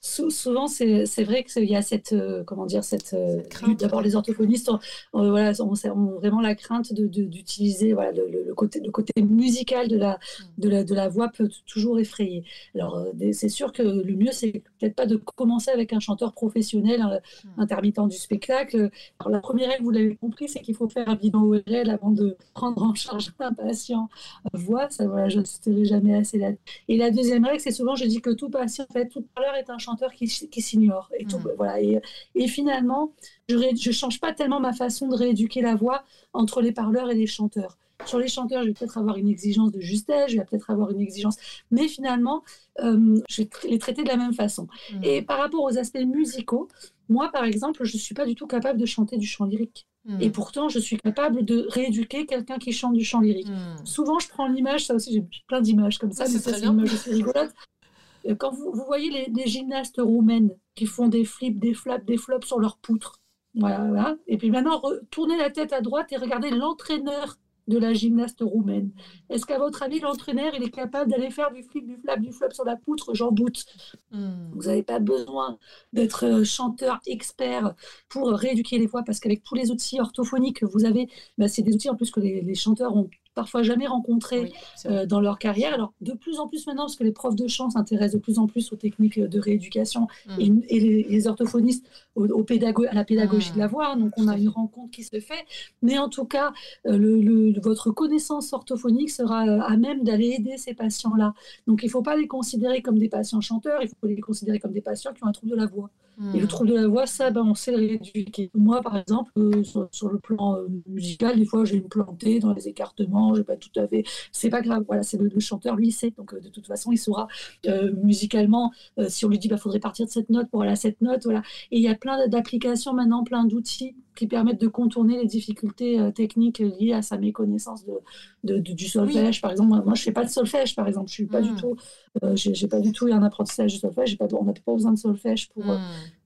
Souvent, c'est vrai qu'il y a cette, euh, comment dire, cette, euh, d'abord les orthophonistes ont, voilà, ont, vraiment la crainte d'utiliser de, voilà, le, côté, le côté musical de la, de, la, de la voix peut toujours effrayer. Alors, euh, c'est sûr que le mieux, c'est peut-être pas de commencer avec un chanteur professionnel, hmm. intermittent du spectacle. Alors, la première règle, vous l'avez compris, c'est qu'il faut faire un bilan ORL avant de prendre en charge un patient voix. Ça, voilà, je ne citerai jamais assez là. Et la deuxième règle, c'est souvent, je dis que tout patient, en fait, tout parleur est un chanteur qui, qui s'ignore. Et, tout, mm. voilà, et, et, finalement, je ne change pas tellement ma façon de rééduquer la voix entre les parleurs et les chanteurs. Sur les chanteurs, je vais peut-être avoir une exigence de justesse, je vais peut-être avoir une exigence, mais finalement, euh, je vais les traiter de la même façon. Mm. Et par rapport aux aspects musicaux, moi, par exemple, je ne suis pas du tout capable de chanter du chant lyrique. Mm. Et pourtant, je suis capable de rééduquer quelqu'un qui chante du chant lyrique. Souvent, je prends l'image, ça aussi, j'ai plein d'images comme ça, mais ça, c'est une image aussi rigolote. Quand vous, voyez les, gymnastes roumaines qui font des flips, des flaps, des flops sur leur poutre, voilà, Et puis maintenant, tournez la tête à droite et regardez l'entraîneur de la gymnaste roumaine. Est-ce qu'à votre avis, l'entraîneur, il est capable d'aller faire du flip, du flap, du flop sur la poutre? J'en doute. Hmm. Vous n'avez pas besoin d'être euh, chanteur expert pour rééduquer les voix, parce qu'avec tous les outils orthophoniques que vous avez, bah, c'est des outils en plus que les chanteurs ont parfois jamais rencontrés euh, dans leur carrière. Alors, de plus en plus maintenant, parce que les profs de chant s'intéressent de plus en plus aux techniques de rééducation mm. et, les, orthophonistes au, à la pédagogie mm. de la voix. Donc, on a une rencontre qui se fait. Mais en tout cas, euh, le, votre connaissance orthophonique sera euh, à même d'aller aider ces patients-là. Donc, il ne faut pas les considérer comme des patients chanteurs, il faut les considérer comme des patients qui ont un trouble de la voix. Et le hmm. trouble de la voix, ça, ben, on sait le rééduquer. Moi, par exemple, euh, sur, le plan euh, musical, des fois, j'ai une plantée dans les écartements, je pas tout à fait. C'est pas grave, voilà, c'est le, chanteur, lui, sait. Donc, euh, de toute façon, il saura musicalement, si on lui dit, il bah, faudrait partir de cette note pour aller à cette note, voilà. Et il y a plein d'applications maintenant, plein d'outils qui permettent de contourner les difficultés techniques liées à sa méconnaissance de, du solfège. Par exemple, moi, je fais pas de solfège, par exemple. Je suis pas du hmm. tout, j'ai pas du tout un apprentissage du solfège. Pas, on n'a pas besoin de solfège pour, hmm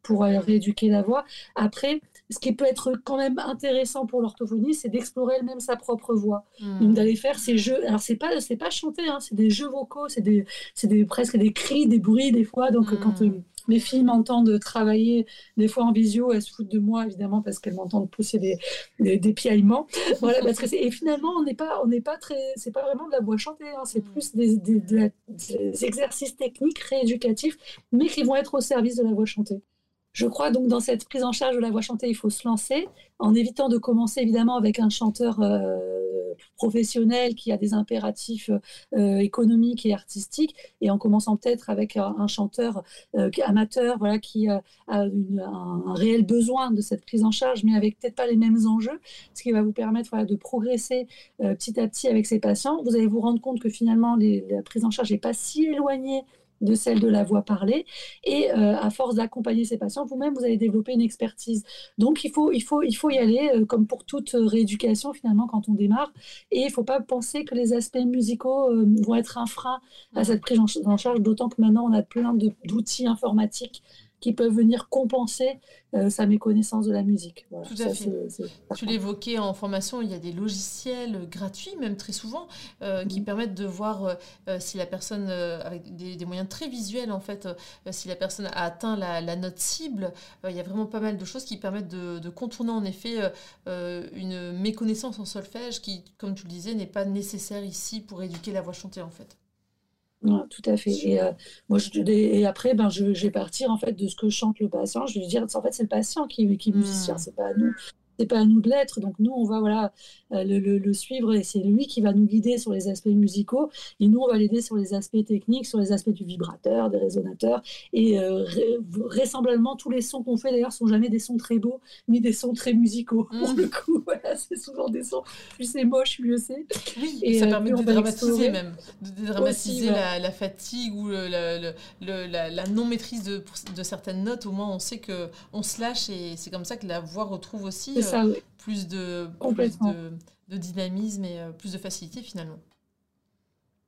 pour rééduquer la voix. Après, ce qui peut être quand même intéressant pour l'orthophonie, c'est d'explorer elle-même sa propre voix. Hmm. Donc d'aller faire ces jeux. Alors c'est pas c'est pas chanter, hein, c'est des jeux vocaux, c'est des des presque des cris, des bruits des fois. Donc quand euh, mes filles m'entendent travailler des fois en visio, elles se foutent de moi évidemment parce qu'elles m'entendent pousser des, des, piaillements. voilà, parce que et finalement on n'est pas on n'est pas très c'est pas vraiment de la voix chantée, hein, c'est hmm. plus des, des exercices techniques rééducatifs, mais qui vont être au service de la voix chantée. Je crois donc dans cette prise en charge de la voix chantée, il faut se lancer en évitant de commencer évidemment avec un chanteur euh, professionnel qui a des impératifs euh, économiques et artistiques et en commençant peut-être avec un, chanteur euh, amateur voilà, qui a un, réel besoin de cette prise en charge mais avec peut-être pas les mêmes enjeux, ce qui va vous permettre de progresser petit à petit avec ces patients. Vous allez vous rendre compte que finalement la prise en charge n'est pas si éloignée de celle de la voix parlée. Et euh, à force d'accompagner ces patients, vous-même, vous allez développer une expertise. Donc, il faut, il faut, il faut y aller, euh, comme pour toute rééducation, finalement, quand on démarre. Et il ne faut pas penser que les aspects musicaux euh, vont être un frein à cette prise en charge, d'autant que maintenant, on a plein d'outils informatiques qui peuvent venir compenser euh, sa méconnaissance de la musique. Tout à fait. tu l'évoquais en formation, il y a des logiciels gratuits, même très souvent, euh, qui permettent de voir euh, si la personne, avec des, moyens très visuels en fait, si la personne a atteint la, note cible. il y a vraiment pas mal de choses qui permettent de, de contourner en effet une méconnaissance en solfège qui, comme tu le disais, n'est pas nécessaire ici pour éduquer la voix chantée en fait tout à fait. Et, euh, moi, je, et après, ben, je, je, vais partir en fait de ce que chante le patient. Je vais lui dire, en fait, c'est le patient qui, qui est musicien, mmh. c'est pas nous c'est pas à nous de l'être. Donc nous, on va voilà euh, le, suivre et c'est lui qui va nous guider sur les aspects musicaux et nous, on va l'aider sur les aspects techniques, sur les aspects du vibrateur, des résonateurs. Et euh, vraisemblablement, tous les sons qu'on fait d'ailleurs sont jamais des sons très beaux ni des sons très musicaux. Pour mmh. le coup, voilà, c'est souvent des sons. Plus c'est moche, mieux c'est. Oui, et ça euh, permet de dédramatiser même, de dédramatiser la, fatigue ou le, la, non maîtrise de, de, certaines notes. Au moins, on sait que on se lâche et c'est comme ça que la voix retrouve aussi plus, de, de, dynamisme et euh, plus de facilité finalement.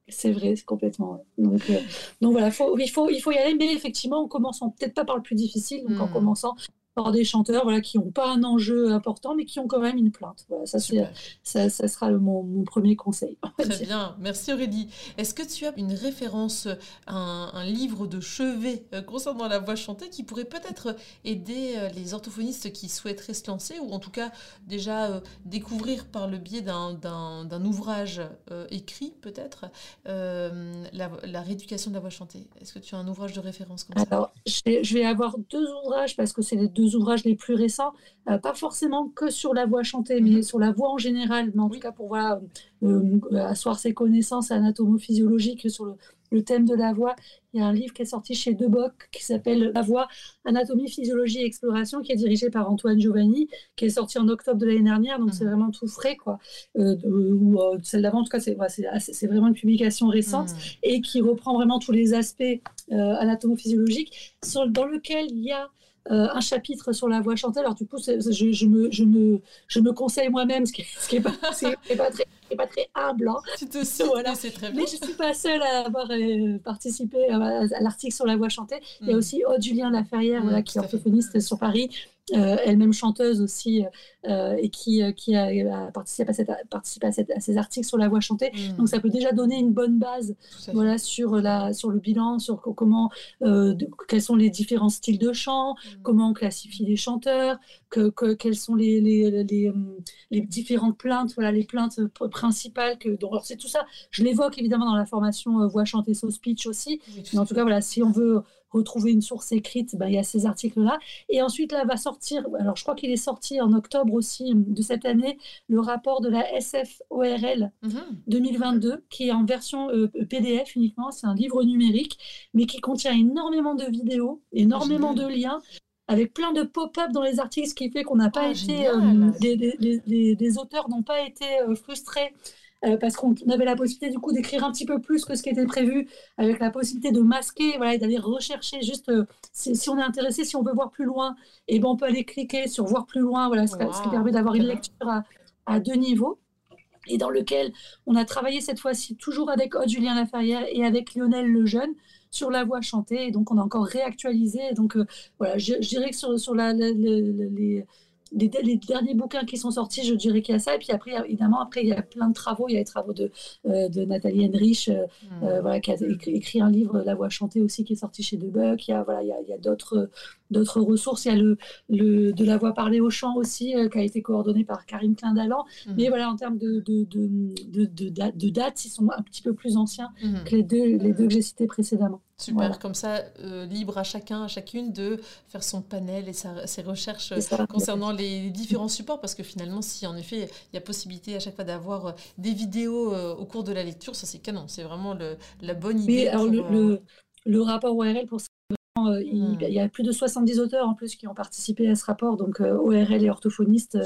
C'est vrai, c'est complètement. Donc, euh, donc voilà, faut, il, faut, il faut y aller, mais effectivement, en commençant peut-être pas par le plus difficile, donc en hmm. commençant par des chanteurs voilà, qui n'ont pas un enjeu important, mais qui ont quand même une plainte. Voilà, ça, ça, ça, sera mon, mon, premier conseil. Très bien, merci Aurélie. Est-ce que tu as une référence, un, un livre de chevet euh, concernant la voix chantée qui pourrait peut-être aider euh, les orthophonistes qui souhaiteraient se lancer, ou en tout cas déjà euh, découvrir par le biais d'un ouvrage écrit peut-être la, la, rééducation de la voix chantée? Est-ce que tu as un ouvrage de référence comme Alors, je vais avoir deux ouvrages parce que c'est les deux ouvrages les plus récents, euh, pas forcément que sur la voix chantée, mais mhm. sur la voix en général, mais en tout cas pour voir, euh, asseoir ses connaissances anatomo-physiologiques sur le, le thème de la voix. Il y a un livre qui est sorti chez Deboc qui s'appelle La voix, anatomie, physiologie et exploration, qui est dirigé par Antoine Giovanni, qui est sorti en octobre de l'année dernière, donc c'est mhm. vraiment tout frais. Quoi. Euh, ou euh, celle d'avant, en tout cas, c'est vraiment une publication récente mhm. et qui reprend vraiment tous les aspects euh, anatomo-physiologiques, dans lequel il y a euh, un chapitre sur la voix chantée. Alors, du coup, je, je, me, je, me, je me conseille moi-même, ce qui n'est pas, pas, très, pas très humble. Hein. Tu te sais, voilà. c'est très bien. Mais je ne suis pas seule à avoir euh, participé à, l'article sur la voix chantée. Il y a mm. aussi Aude Julien Laferrière, mm, voilà, qui est orthophoniste sur Paris, euh, elle-même chanteuse aussi, euh, et qui, qui a, participé, à, cette, participé à, cette, à, ces articles sur la voix chantée. Mm. Donc ça peut déjà donner une bonne base voilà, sur, la, sur le bilan, sur comment, quels sont les différents styles de chant, comment on classifie les chanteurs, que, que, quelles sont les, les, les, les, différentes plaintes, voilà, les plaintes principale que donc c'est tout ça. Je l'évoque évidemment dans la formation euh, voix chantée so speech aussi. Mais en tout cas voilà si on veut retrouver une source écrite ben, il y a ces articles là et ensuite là va sortir alors je crois qu'il est sorti en octobre aussi de cette année le rapport de la SFORL 2022 mhm. qui est en version euh, PDF uniquement c'est un livre numérique mais qui contient énormément de vidéos énormément de liens avec plein de pop-up dans les articles, ce qui fait qu'on n'a pas ah, été, euh, les, auteurs n'ont pas été euh, frustrés euh, parce qu'on avait la possibilité du coup d'écrire un petit peu plus que ce qui était prévu, avec la possibilité de masquer, voilà, et d'aller rechercher juste si, on est intéressé, si on veut voir plus loin, et ben on peut aller cliquer sur voir plus loin, voilà, ce, qui permet d'avoir une lecture à, à, deux niveaux. Et dans lequel on a travaillé cette fois-ci toujours avec Aude Julien Laferrière et avec Lionel Lejeune, sur la voix chantée. Et donc, on a encore réactualisé. Donc, euh, voilà, je, dirais que sur, sur la, les, les, derniers bouquins qui sont sortis, je dirais qu'il y a ça. Et puis après, évidemment, après, il y a plein de travaux. Il y a les travaux de, euh, de Nathalie Henrich, euh, mmh. voilà, qui a écrit, un livre, La voix chantée aussi, qui est sorti chez Debuck. Il y a, voilà, il y a, il y a d'autres d'autres ressources. Il y a le, le, de la voix parlée au chant aussi, qui a été coordonné par Karim Klein-Dallan. Mmh. Mais voilà, en termes de, de, de, de, de dates, ils sont un petit peu plus anciens mmh. que les deux, les deux que j'ai cités précédemment. Super, comme ça, euh, libre à chacun, à chacune de faire son panel et ses recherches concernant les, différents supports, parce que finalement, si en effet il y a possibilité à chaque fois d'avoir euh, des vidéos euh, au cours de la lecture, ça c'est canon, c'est vraiment le, la bonne idée. le, le, rapport ORL pour euh, il, y a plus de 70 auteurs en plus qui ont participé à ce rapport, donc ORL et orthophonistes.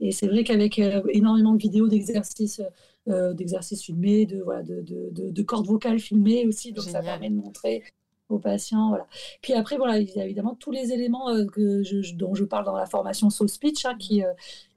et c'est vrai qu'avec énormément de vidéos d'exercices d'exercices filmés, de, voilà, de, de, de, cordes vocales filmées aussi, donc ça permet de montrer aux patients. Voilà. Puis après, voilà, il y a évidemment tous les éléments que je, dont je parle dans la formation Soul Speech, hein, qui,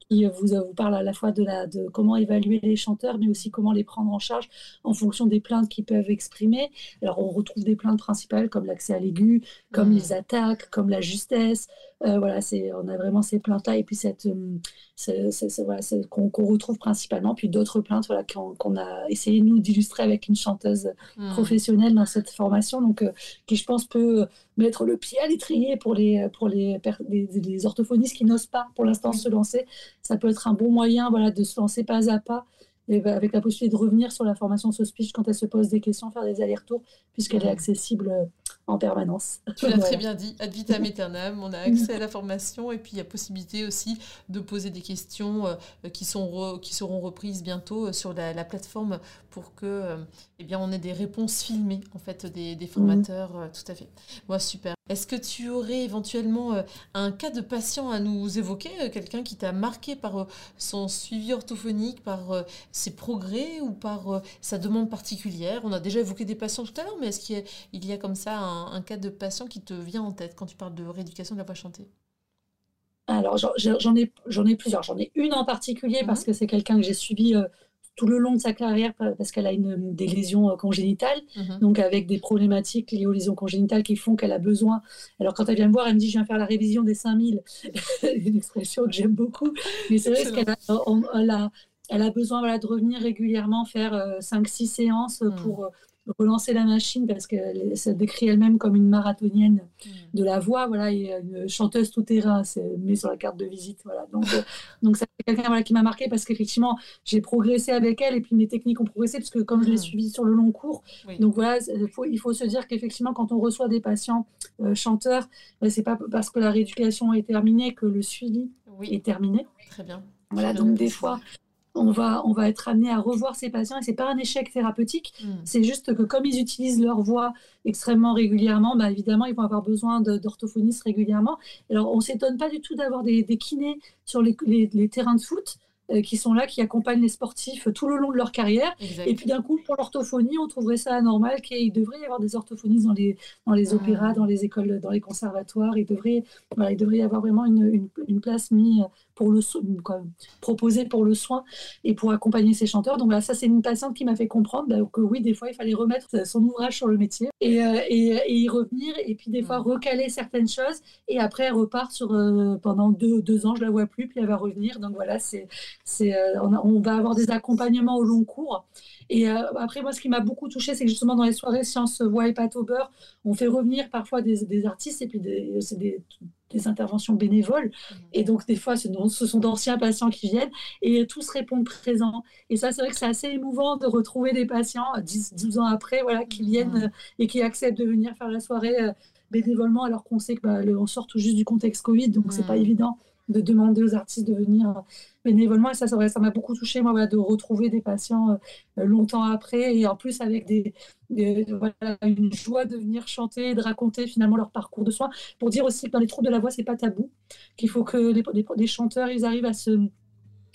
qui vous, vous parle à la fois de, la, de comment évaluer les chanteurs, mais aussi comment les prendre en charge en fonction des plaintes qu'ils peuvent exprimer. Alors, on retrouve des plaintes principales comme l'accès à l'aigu, comme mmh. les attaques, comme la justesse. Euh, voilà, c'est, on a vraiment ces plaintes-là et puis cette, euh, voilà, qu'on, retrouve principalement. Puis d'autres plaintes voilà, qu'on, a essayé, nous, d'illustrer avec une chanteuse mmh. professionnelle dans cette formation, donc euh, qui, je pense, peut mettre le pied à l'étrier pour les, pour les, les, orthophonistes qui n'osent pas pour l'instant se lancer. Ça peut être un bon moyen voilà, de se lancer pas à pas et bah, avec la possibilité de revenir sur la formation speech quand elle se pose des questions, faire des allers-retours, puisqu'elle est mmh. accessible en permanence. Tu l'as très bien dit, ad vitam aeternam, on a accès à la formation et puis il y a possibilité aussi de poser des questions euh, qui, sont qui seront reprises bientôt euh, sur la, plateforme pour que eh bien, on ait des réponses filmées en fait des, des formateurs. Tout à fait. Moi, super. Est-ce que tu aurais éventuellement euh, un cas de patient à nous évoquer, euh, quelqu'un qui t'a marqué par euh, son suivi orthophonique, par ses progrès ou par sa demande particulière? On a déjà évoqué des patients tout à l'heure, mais est-ce qu'il y, a comme ça un, cas de patient qui te vient en tête quand tu parles de rééducation de la voix chantée? Alors j'en ai, ai plusieurs. J'en ai une en particulier parce mmh. que c'est quelqu'un que j'ai suivi tout le long de sa carrière parce qu'elle a une, des lésions euh, congénitales, mhm. donc avec des problématiques liées aux lésions congénitales qui font qu'elle a besoin. Alors quand elle vient me voir, elle me dit je viens faire la révision des 5000, une expression que j'aime beaucoup, mais c'est vrai qu'elle a, elle a, besoin voilà, de revenir régulièrement faire 5-6 euh, séances mhm. pour euh, relancer la machine parce qu'elle se décrit elle-même comme une marathonienne mm. de la voix, voilà, et une chanteuse tout terrain, c'est mis sur la carte de visite, voilà. Donc, euh, donc c'est quelqu'un voilà, qui m'a marqué parce qu'effectivement, j'ai progressé avec elle et puis mes techniques ont progressé parce que comme je l'ai mm. suivi sur le long cours, donc voilà, il faut se dire qu'effectivement, quand on reçoit des patients euh, chanteurs, ben, c'est pas parce que la rééducation est terminée que le suivi est terminé. Très bien. Voilà, donc des fois, on va, on va être amené à revoir ces patients et c'est pas un échec thérapeutique, hmm. c'est juste que comme ils utilisent leur voix extrêmement régulièrement, bah, évidemment ils vont avoir besoin d'orthophonistes régulièrement. Alors on s'étonne pas du tout d'avoir des, kinés sur les, terrains de foot euh, qui sont là, qui accompagnent les sportifs tout le long de leur carrière. Et puis d'un coup, pour l'orthophonie, on trouverait ça anormal qu'il devrait y avoir des orthophonistes dans les, dans les opéras, hmm. dans les écoles, dans les conservatoires. Il devrait, il devrait y avoir vraiment une, une place mise pour le quoi, proposé pour le soin et pour accompagner ses chanteurs. Donc là, ça c'est une patiente qui m'a fait comprendre bah, que oui, des fois il fallait remettre son ouvrage sur le métier et, euh, et, y revenir et puis des fois mmh. recaler certaines choses et après elle repart sur euh, pendant deux, deux, ans, je la vois plus, puis elle va revenir. Donc voilà, c'est, c'est, euh, on, on, va avoir des accompagnements au long cours. Et après, moi, ce qui m'a beaucoup touché, c'est que justement dans les soirées sciences voix et pâte au beurre, on fait revenir parfois des, des artistes et puis c'est des, des interventions bénévoles. Mmh. Et donc, des fois, ce sont d'anciens patients qui viennent et tous répondent présents. Et ça, c'est vrai que c'est assez émouvant de retrouver des patients 10, 12 ans après voilà, qui viennent mmh. et qui acceptent de venir faire la soirée euh, bénévolement alors qu'on sait qu'on bah, sort tout juste du contexte Covid, donc c'est pas mmh. évident de demander aux artistes de venir euh, bénévolement. Et ça, ça m'a beaucoup touché, moi, de retrouver des patients euh, longtemps après et en plus avec des, une joie de venir chanter de raconter finalement leur parcours de soins. Pour dire aussi que dans les troubles de la voix, c'est pas tabou, qu'il faut que les, chanteurs, ils arrivent à se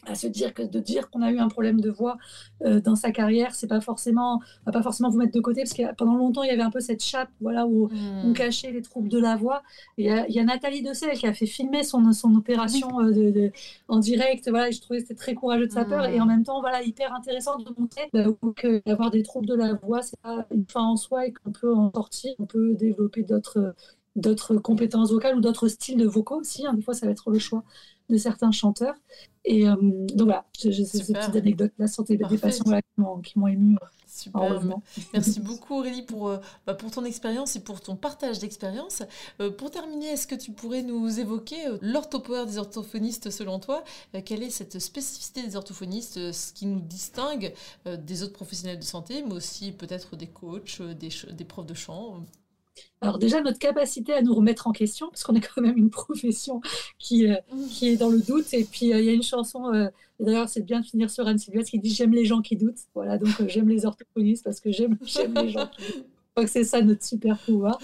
à se dire que de dire qu'on a eu un problème de voix euh, dans sa carrière, c'est pas forcément, va pas forcément vous mettre de côté parce que pendant longtemps il y avait un peu cette chape, voilà, où on hmm. cachait les troubles de la voix. Il y, a, il y a Nathalie Dessel qui a fait filmer son, son opération euh, de, en direct, voilà, je trouvais que c'était très courageux de sa part et en hmm. même temps, voilà, hyper intéressant de montrer bah, que d'avoir des troubles de la voix, c'est pas une fin en soi et qu'on peut en sortir, on peut développer d'autres d'autres compétences vocales ou d'autres styles de vocaux aussi. Hein. Des fois, ça va être le choix de certains chanteurs. Et euh, donc voilà, j'ai cette petite anecdote la santé des patients qui m'ont ému. Super. Merci beaucoup Aurélie pour, euh, bah, pour ton expérience et pour ton partage d'expérience. Euh, pour terminer, est-ce que tu pourrais nous évoquer l'orthopower des orthophonistes selon toi Quelle est cette spécificité des orthophonistes, ce qui nous distingue des autres professionnels de santé, mais aussi peut-être des coachs, des, des profs de chant alors déjà, notre capacité à nous remettre en question, parce qu'on est quand même une profession qui, euh, qui est dans le doute. Et puis, euh, il y a une chanson, euh, d'ailleurs, c'est bien de finir sur Anne Sylvestre, qui dit « J'aime les gens qui doutent ». Voilà, donc j'aime les orthophonistes parce que j'aime les gens qui doutent. Je crois que c'est ça notre super pouvoir.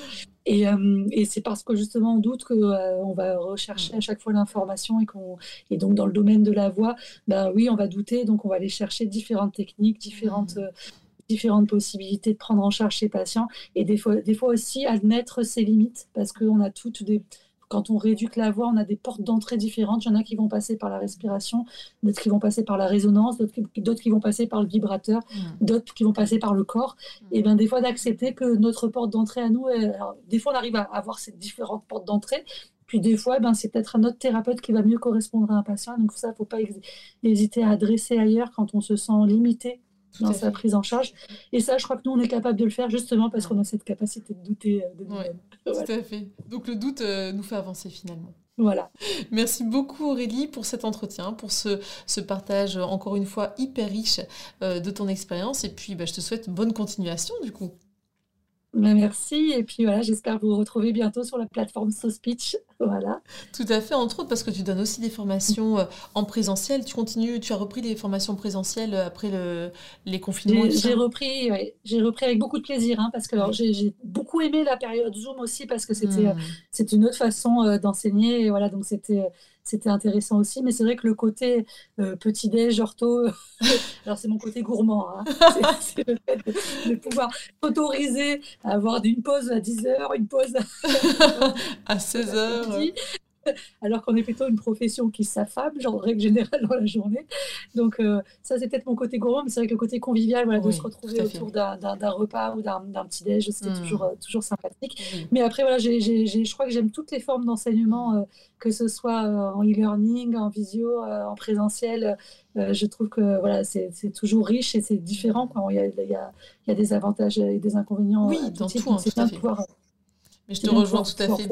Et, et c'est parce que justement on doute qu'on on va rechercher à chaque fois l'information et, qu'on, et donc dans le domaine de la voix, ben oui, on va douter, donc on va aller chercher différentes techniques, différentes différentes possibilités de prendre en charge ces patients et des fois, des fois aussi admettre ses limites parce qu'on a toutes des, quand on rééduque la voix, on a des portes d'entrée différentes. Il y en a qui vont passer par la respiration, d'autres qui vont passer par la résonance, d'autres qui, vont passer par le vibrateur, mmh. d'autres qui vont passer par le corps. Mmh. Et bien des fois d'accepter que notre porte d'entrée à nous, des fois on arrive à avoir ces différentes portes d'entrée, puis des fois, ben, c'est peut-être un autre thérapeute qui va mieux correspondre à un patient. Donc ça, il ne faut pas hésiter à adresser ailleurs quand on se sent limité dans sa prise en charge. Et ça, je crois que nous, on est capable de le faire justement parce qu'on a cette capacité de douter euh, de nous-mêmes. Tout à fait. Donc le doute euh, nous fait avancer finalement. Voilà. Merci beaucoup Aurélie pour cet entretien, pour ce, ce partage encore une fois hyper riche euh, de ton expérience. Et puis bah, je te souhaite bonne continuation du coup. Ben, merci. Et puis voilà, j'espère vous retrouver bientôt sur la plateforme SoSpeech. Voilà. Tout à fait, entre autres parce que tu donnes aussi des formations euh, en présentiel. Tu continues, tu as repris les formations présentielles euh, après le, les confinements. J'ai repris, j'ai repris avec beaucoup de plaisir hein, parce que j'ai beaucoup aimé la période Zoom aussi parce que c'était hmm. c'est une autre façon d'enseigner. Voilà, donc c'était c'était intéressant aussi. Mais c'est vrai que le côté euh, petit-déj, ortho, alors c'est mon côté gourmand. Hein. c'est le fait de, pouvoir autoriser à avoir une pause à 10 heures, une pause à 16 heures. alors qu'on est plutôt une profession qui s'affable, genre en règle générale dans la journée. Donc euh, ça, c'est peut-être mon côté gourmand, mais c'est vrai que le côté convivial, voilà, de se retrouver autour d'un repas ou d'un petit déj, c'était mmh. toujours, euh, toujours sympathique. Mais après, voilà, je crois que j'aime toutes les formes d'enseignement, euh, que ce soit en e-learning, en visio, en présentiel. je trouve que voilà, c'est toujours riche et c'est différent. Il, y a, y a, y a des avantages et des inconvénients. Oui, dans tout, hein, de pouvoir mais je te rejoins tout à fait.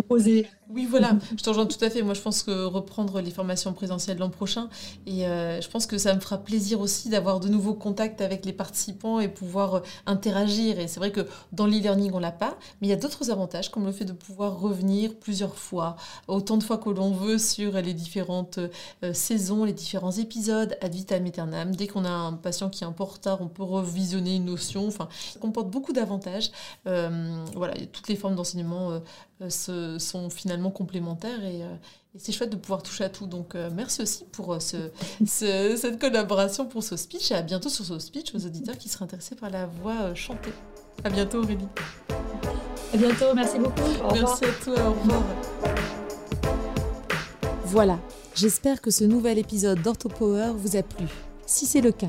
Oui, voilà, je te rejoins tout à fait. Moi, je pense que reprendre les formations présentielles l'an prochain, et euh, je pense que ça me fera plaisir aussi d'avoir de nouveaux contacts avec les participants et pouvoir euh, interagir. Et c'est vrai que dans l'e-learning, on l'a pas, mais il y a d'autres avantages, comme le fait de pouvoir revenir plusieurs fois, autant de fois que l'on veut, sur les différentes euh, saisons, les différents épisodes, ad vitam aeternam. Dès qu'on a un patient qui est un peu en retard, on peut revisionner une notion. Enfin, ça comporte beaucoup d'avantages. voilà, toutes les formes d'enseignement euh, sont finalement complémentaires et, euh, et c'est chouette de pouvoir toucher à tout. Donc euh, merci aussi pour ce, cette collaboration pour ce speech et à bientôt sur ce speech aux auditeurs qui seraient intéressés par la voix chantée. À bientôt Aurélie. À bientôt, merci beaucoup. merci à toi, au revoir. Voilà, j'espère que ce nouvel épisode d'OrthoPower vous a plu. Si c'est le cas,